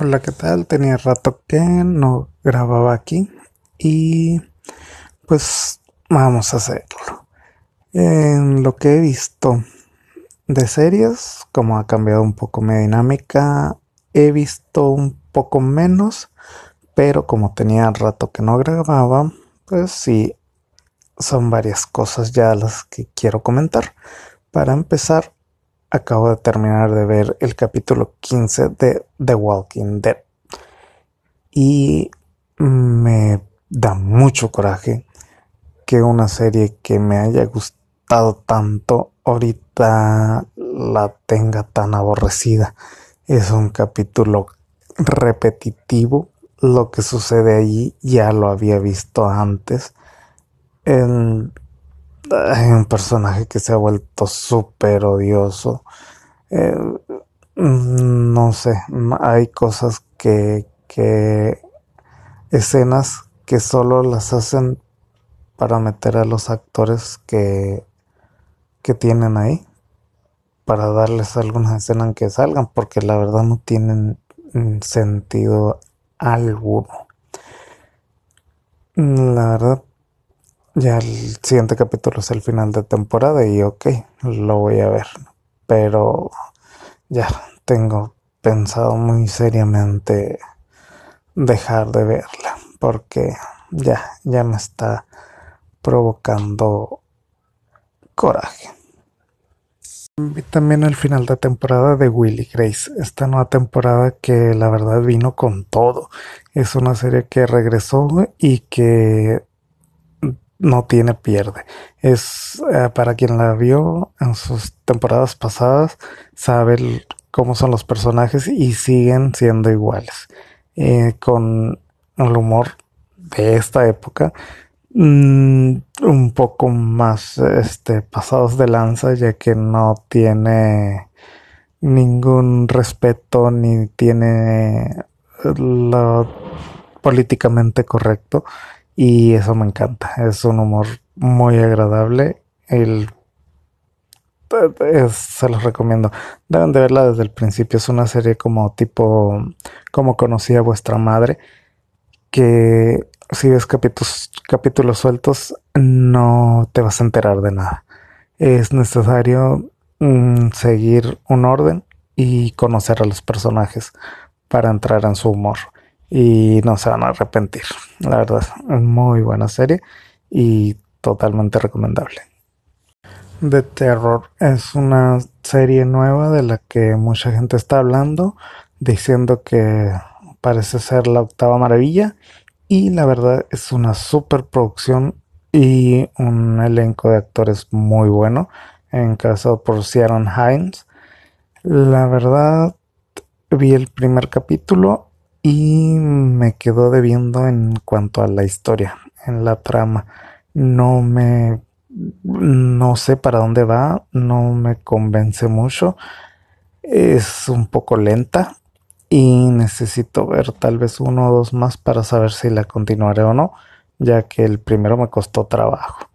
Hola, ¿qué tal? Tenía rato que no grababa aquí y pues vamos a hacerlo. En lo que he visto de series, como ha cambiado un poco mi dinámica, he visto un poco menos, pero como tenía rato que no grababa, pues sí, son varias cosas ya las que quiero comentar. Para empezar, acabo de terminar de ver el capítulo 15 de The Walking Dead. Y me da mucho coraje que una serie que me haya gustado tanto ahorita la tenga tan aborrecida. Es un capítulo repetitivo. Lo que sucede allí ya lo había visto antes. En hay un personaje que se ha vuelto súper odioso. Eh, no sé, hay cosas que, que escenas que solo las hacen para meter a los actores que, que tienen ahí, para darles alguna escena en que salgan, porque la verdad no tienen sentido alguno. La verdad, ya el siguiente capítulo es el final de temporada y ok, lo voy a ver. Pero ya tengo pensado muy seriamente dejar de verla porque ya, ya me está provocando coraje. Vi también el final de temporada de Willy Grace, esta nueva temporada que la verdad vino con todo. Es una serie que regresó y que no tiene pierde. Es eh, para quien la vio en sus temporadas pasadas, sabe cómo son los personajes y siguen siendo iguales. Eh, con el humor de esta época, mm, un poco más este, pasados de lanza, ya que no tiene ningún respeto ni tiene lo políticamente correcto y eso me encanta. Es un humor muy agradable. El, se los recomiendo. Deben de verla desde el principio. Es una serie como tipo como conocía vuestra madre. Que si ves capítulos, capítulos sueltos no te vas a enterar de nada. Es necesario mm, seguir un orden y conocer a los personajes para entrar en su humor y no se van a arrepentir. La verdad, es muy buena serie y totalmente recomendable. The Terror es una serie nueva de la que mucha gente está hablando, diciendo que parece ser la octava maravilla y la verdad es una super producción y un elenco de actores muy bueno, encabezado por Sharon Hines. La verdad, vi el primer capítulo y me quedó debiendo en cuanto a la historia, en la trama. No me no sé para dónde va, no me convence mucho. Es un poco lenta y necesito ver tal vez uno o dos más para saber si la continuaré o no, ya que el primero me costó trabajo.